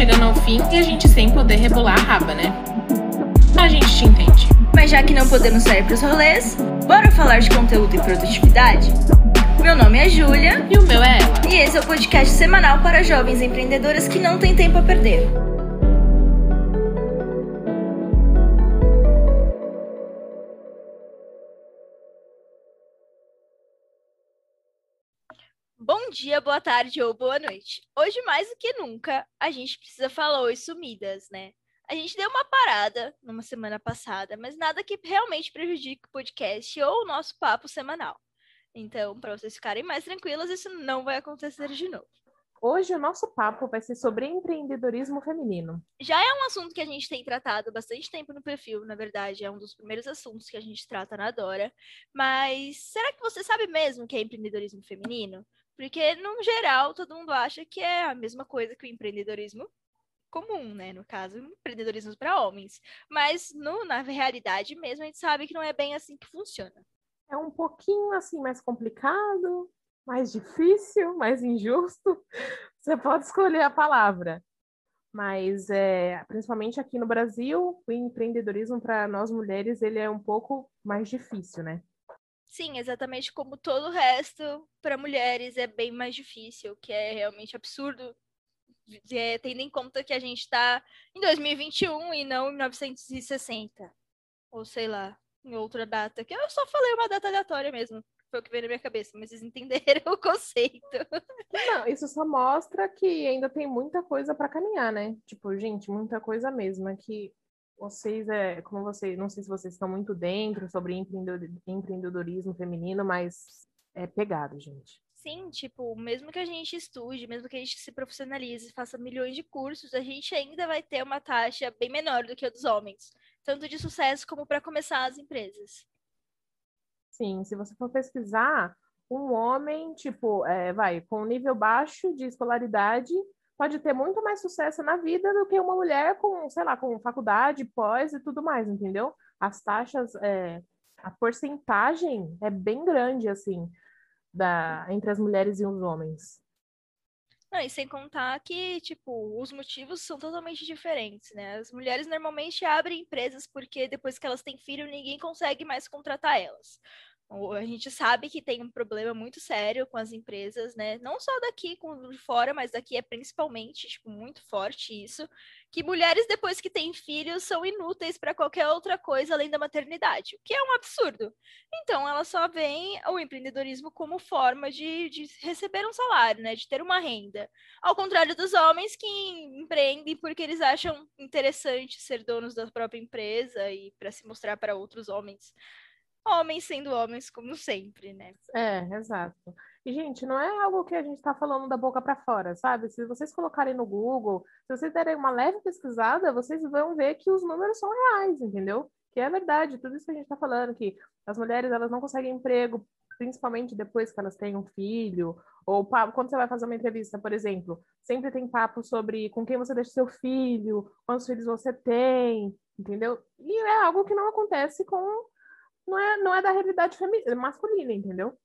chegando ao fim e a gente sem poder rebolar a raba, né? A gente te entende. Mas já que não podemos sair pros rolês, bora falar de conteúdo e produtividade? Meu nome é Júlia E o meu é ela. e esse é o podcast semanal para jovens empreendedoras que não têm tempo a perder. Bom dia, boa tarde ou boa noite. Hoje, mais do que nunca, a gente precisa falar oi sumidas, né? A gente deu uma parada numa semana passada, mas nada que realmente prejudique o podcast ou o nosso papo semanal. Então, para vocês ficarem mais tranquilas, isso não vai acontecer de novo. Hoje o nosso papo vai ser sobre empreendedorismo feminino. Já é um assunto que a gente tem tratado bastante tempo no perfil, na verdade, é um dos primeiros assuntos que a gente trata na Dora. Mas será que você sabe mesmo o que é empreendedorismo feminino? Porque, no geral, todo mundo acha que é a mesma coisa que o empreendedorismo comum, né? No caso, empreendedorismo para homens. Mas, no, na realidade mesmo, a gente sabe que não é bem assim que funciona. É um pouquinho assim mais complicado, mais difícil, mais injusto. Você pode escolher a palavra. Mas é, principalmente aqui no Brasil, o empreendedorismo para nós mulheres ele é um pouco mais difícil, né? Sim, exatamente como todo o resto, para mulheres é bem mais difícil, que é realmente absurdo, é, tendo em conta que a gente está em 2021 e não em 1960, ou sei lá, em outra data, que eu só falei uma data aleatória mesmo, foi o que veio na minha cabeça, mas vocês entenderam o conceito. Não, isso só mostra que ainda tem muita coisa para caminhar, né? Tipo, gente, muita coisa mesmo. É que vocês, é, como vocês, não sei se vocês estão muito dentro sobre empreendedor- empreendedorismo feminino, mas é pegado, gente. Sim, tipo, mesmo que a gente estude, mesmo que a gente se profissionalize, faça milhões de cursos, a gente ainda vai ter uma taxa bem menor do que a dos homens, tanto de sucesso como para começar as empresas. Sim, se você for pesquisar, um homem, tipo, é, vai, com nível baixo de escolaridade, pode ter muito mais sucesso na vida do que uma mulher com, sei lá, com faculdade, pós e tudo mais, entendeu? As taxas, é, a porcentagem é bem grande, assim, da, entre as mulheres e os homens. Não, e sem contar que, tipo, os motivos são totalmente diferentes, né? As mulheres normalmente abrem empresas porque depois que elas têm filho, ninguém consegue mais contratar elas. A gente sabe que tem um problema muito sério com as empresas, né? Não só daqui, com de fora, mas daqui é principalmente, tipo, muito forte isso, que mulheres depois que têm filhos são inúteis para qualquer outra coisa além da maternidade, o que é um absurdo. Então, elas só veem o empreendedorismo como forma de, de receber um salário, né? De ter uma renda. Ao contrário dos homens que empreendem porque eles acham interessante ser donos da própria empresa e para se mostrar para outros homens. Homens sendo homens, como sempre, né? É, exato. E, gente, não é algo que a gente está falando da boca para fora, sabe? Se vocês colocarem no Google, se vocês derem uma leve pesquisada, vocês vão ver que os números são reais, entendeu? Que é verdade, tudo isso que a gente está falando, que as mulheres elas não conseguem emprego, principalmente depois que elas têm um filho, ou pa- quando você vai fazer uma entrevista, por exemplo, sempre tem papo sobre com quem você deixa seu filho, quantos filhos você tem, entendeu? E é algo que não acontece com não é, não é da realidade masculina, entendeu?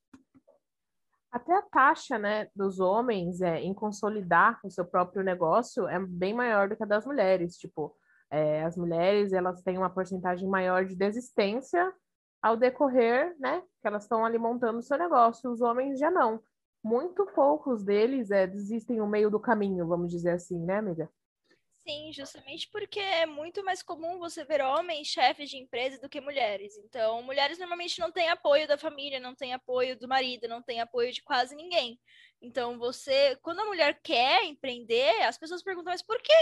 Até a taxa, né, dos homens é, em consolidar o seu próprio negócio é bem maior do que a das mulheres. Tipo, é, as mulheres elas têm uma porcentagem maior de desistência ao decorrer, né, que elas estão ali montando o seu negócio. Os homens já não. Muito poucos deles é, desistem no meio do caminho, vamos dizer assim, né, amiga? Sim, justamente porque é muito mais comum você ver homens chefes de empresa do que mulheres. Então, mulheres normalmente não têm apoio da família, não têm apoio do marido, não têm apoio de quase ninguém. Então, você, quando a mulher quer empreender, as pessoas perguntam, mas por quê?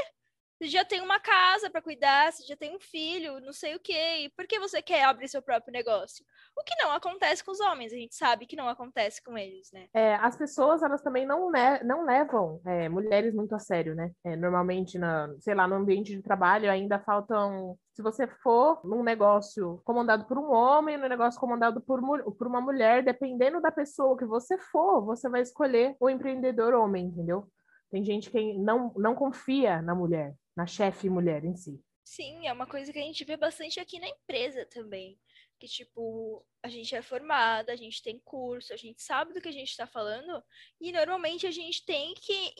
Você já tem uma casa para cuidar, você já tem um filho, não sei o quê. E por que você quer abrir seu próprio negócio? O que não acontece com os homens, a gente sabe que não acontece com eles, né? É, as pessoas, elas também não, não levam é, mulheres muito a sério, né? É, normalmente, na, sei lá, no ambiente de trabalho ainda faltam... Se você for num negócio comandado por um homem, num negócio comandado por, por uma mulher, dependendo da pessoa que você for, você vai escolher o empreendedor homem, entendeu? Tem gente que não, não confia na mulher, na chefe mulher em si. Sim, é uma coisa que a gente vê bastante aqui na empresa também. Que, tipo, a gente é formada, a gente tem curso, a gente sabe do que a gente está falando, e normalmente a gente tem que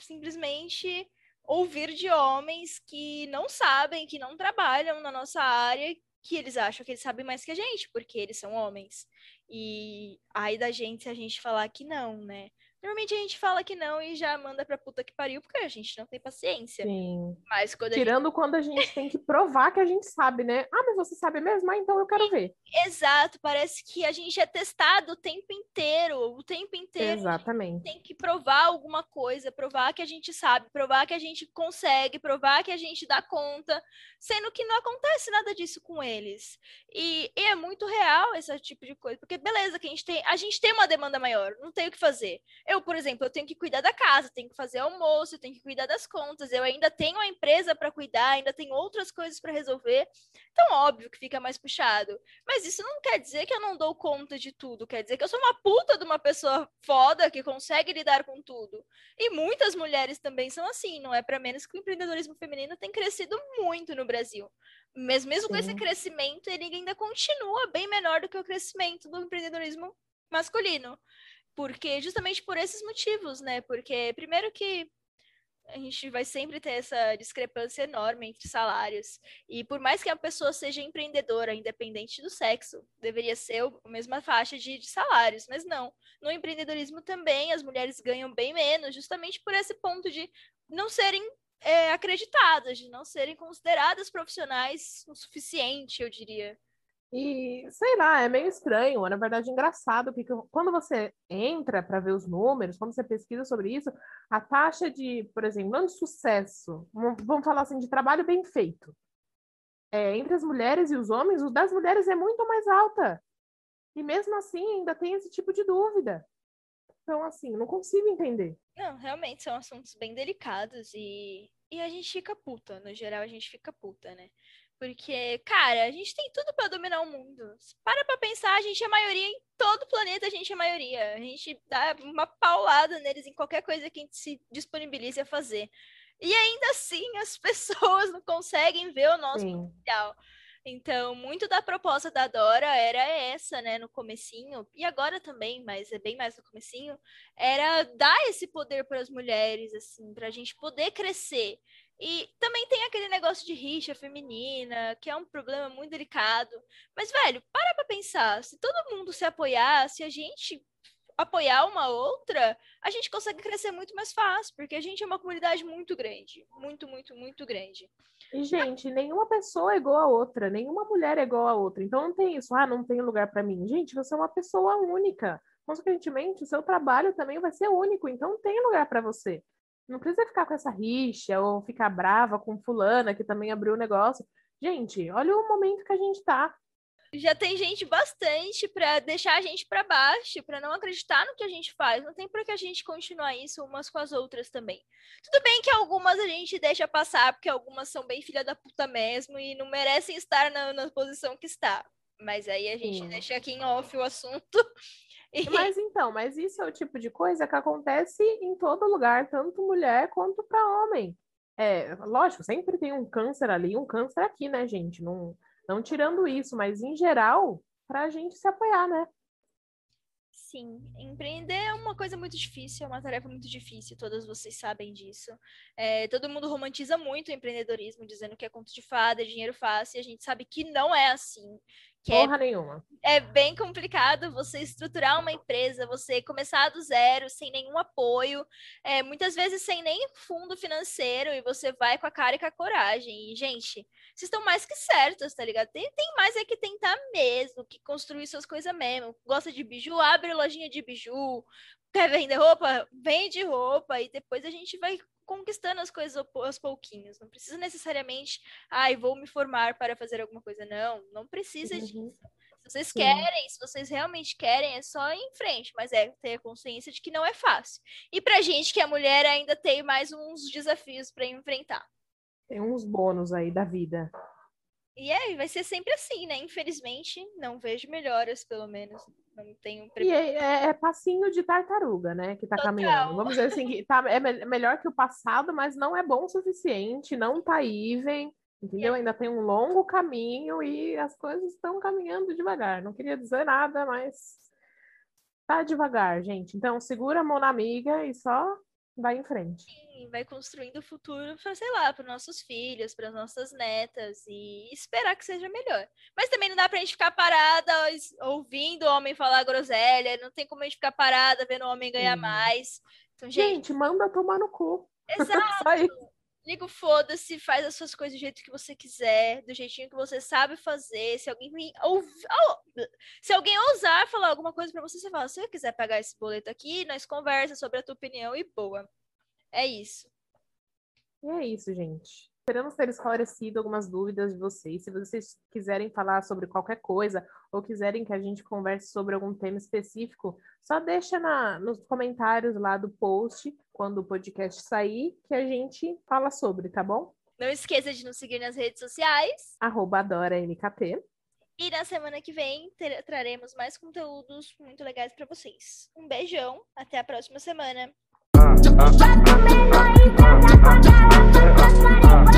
simplesmente ouvir de homens que não sabem, que não trabalham na nossa área, que eles acham que eles sabem mais que a gente, porque eles são homens. E aí da gente se a gente falar que não, né? Normalmente a gente fala que não e já manda pra puta que pariu, porque a gente não tem paciência. Sim. Mas quando Tirando gente... quando a gente tem que provar que a gente sabe, né? Ah, mas você sabe mesmo? Ah, então eu quero ver. Exato, parece que a gente é testado o tempo inteiro. O tempo inteiro. Exatamente. Tem que provar alguma coisa, provar que a gente sabe, provar que a gente consegue, provar que a gente dá conta, sendo que não acontece nada disso com eles. E, e é muito real esse tipo de coisa, porque beleza, que a gente tem, a gente tem uma demanda maior, não tem o que fazer. Eu por exemplo, eu tenho que cuidar da casa, tenho que fazer almoço, eu tenho que cuidar das contas, eu ainda tenho a empresa para cuidar, ainda tenho outras coisas para resolver. Então, óbvio que fica mais puxado. Mas isso não quer dizer que eu não dou conta de tudo, quer dizer que eu sou uma puta de uma pessoa foda que consegue lidar com tudo. E muitas mulheres também são assim, não é para menos que o empreendedorismo feminino tem crescido muito no Brasil. Mas mesmo Sim. com esse crescimento, ele ainda continua bem menor do que o crescimento do empreendedorismo masculino. Porque justamente por esses motivos, né? Porque primeiro que a gente vai sempre ter essa discrepância enorme entre salários. E por mais que a pessoa seja empreendedora, independente do sexo, deveria ser a mesma faixa de, de, salários, mas não. No empreendedorismo também as mulheres ganham bem menos, justamente por esse ponto de não serem é, acreditadas, de não serem consideradas profissionais o suficiente, eu diria. E sei lá, é meio estranho, é na verdade engraçado, porque quando você entra para ver os números, quando você pesquisa sobre isso, a taxa de, por exemplo, não de sucesso, vamos falar assim, de trabalho bem feito, é, entre as mulheres e os homens, o das mulheres é muito mais alta. E mesmo assim ainda tem esse tipo de dúvida. Então, assim, não consigo entender. Não, realmente são assuntos bem delicados e, e a gente fica puta. No geral, a gente fica puta, né? Porque, cara, a gente tem tudo para dominar o mundo. Para pra pensar, a gente é maioria em todo o planeta, a gente é maioria. A gente dá uma paulada neles em qualquer coisa que a gente se disponibilize a fazer. E ainda assim, as pessoas não conseguem ver o nosso Sim. potencial. Então, muito da proposta da Dora era essa, né, no comecinho, e agora também, mas é bem mais no comecinho, era dar esse poder para as mulheres, assim, para a gente poder crescer. E também tem aquele negócio de rixa feminina, que é um problema muito delicado. Mas, velho, para pra pensar. Se todo mundo se apoiar, se a gente apoiar uma outra, a gente consegue crescer muito mais fácil, porque a gente é uma comunidade muito grande. Muito, muito, muito grande. E, gente, nenhuma pessoa é igual a outra, nenhuma mulher é igual a outra. Então não tem isso, ah, não tem lugar para mim. Gente, você é uma pessoa única. Consequentemente, o seu trabalho também vai ser único, então tem lugar para você. Não precisa ficar com essa rixa ou ficar brava com fulana que também abriu o negócio. Gente, olha o momento que a gente tá. Já tem gente bastante para deixar a gente para baixo, para não acreditar no que a gente faz. Não tem por que a gente continuar isso umas com as outras também. Tudo bem que algumas a gente deixa passar, porque algumas são bem filha da puta mesmo e não merecem estar na, na posição que está. Mas aí a gente Sim. deixa aqui em off o assunto Mas então, mas isso é o tipo de coisa que acontece em todo lugar, tanto mulher quanto para homem. É, lógico, sempre tem um câncer ali, um câncer aqui, né, gente? Não, não tirando isso, mas em geral, para a gente se apoiar, né? Sim, empreender é uma coisa muito difícil, é uma tarefa muito difícil, todas vocês sabem disso. É, todo mundo romantiza muito o empreendedorismo, dizendo que é conto de fada, é dinheiro fácil, e a gente sabe que não é assim. Que é Porra é, nenhuma. É bem complicado você estruturar uma empresa, você começar do zero, sem nenhum apoio, é, muitas vezes sem nem fundo financeiro, e você vai com a cara e com a coragem. E, gente, vocês estão mais que certos, tá ligado? Tem, tem mais é que tentar mesmo, que construir suas coisas mesmo. Gosta de biju, abre lojinha de biju. Quer vender roupa? Vende roupa. E depois a gente vai conquistando as coisas aos pouquinhos. Não precisa necessariamente, ai, ah, vou me formar para fazer alguma coisa. Não, não precisa uhum. disso. Se vocês Sim. querem, se vocês realmente querem, é só ir em frente, mas é ter a consciência de que não é fácil. E pra gente que é mulher ainda tem mais uns desafios para enfrentar. Tem uns bônus aí da vida. E é, vai ser sempre assim, né? Infelizmente, não vejo melhoras, pelo menos. Não tenho E é, é, é passinho de tartaruga, né? Que tá Total. caminhando. Vamos dizer assim, que tá, é me- melhor que o passado, mas não é bom o suficiente, não tá even, entendeu? Ainda tem um longo caminho e as coisas estão caminhando devagar. Não queria dizer nada, mas tá devagar, gente. Então, segura a mão na amiga e só vai em frente. e vai construindo o futuro para, sei lá, para nossos filhos, para nossas netas e esperar que seja melhor. Mas também não dá pra gente ficar parada ouvindo o homem falar groselha, não tem como a gente ficar parada vendo o homem ganhar Sim. mais. Então, gente, Gente, manda tomar no cu. exato. Liga o foda-se, faz as suas coisas do jeito que você quiser, do jeitinho que você sabe fazer. Se alguém oh, se alguém ousar falar alguma coisa pra você, você fala: se eu quiser pagar esse boleto aqui, nós conversa sobre a tua opinião e boa. É isso. É isso, gente. Esperamos ter esclarecido algumas dúvidas de vocês. Se vocês quiserem falar sobre qualquer coisa ou quiserem que a gente converse sobre algum tema específico, só deixa na, nos comentários lá do post, quando o podcast sair, que a gente fala sobre, tá bom? Não esqueça de nos seguir nas redes sociais. Arroba Adora MKT. E na semana que vem ter- traremos mais conteúdos muito legais pra vocês. Um beijão, até a próxima semana.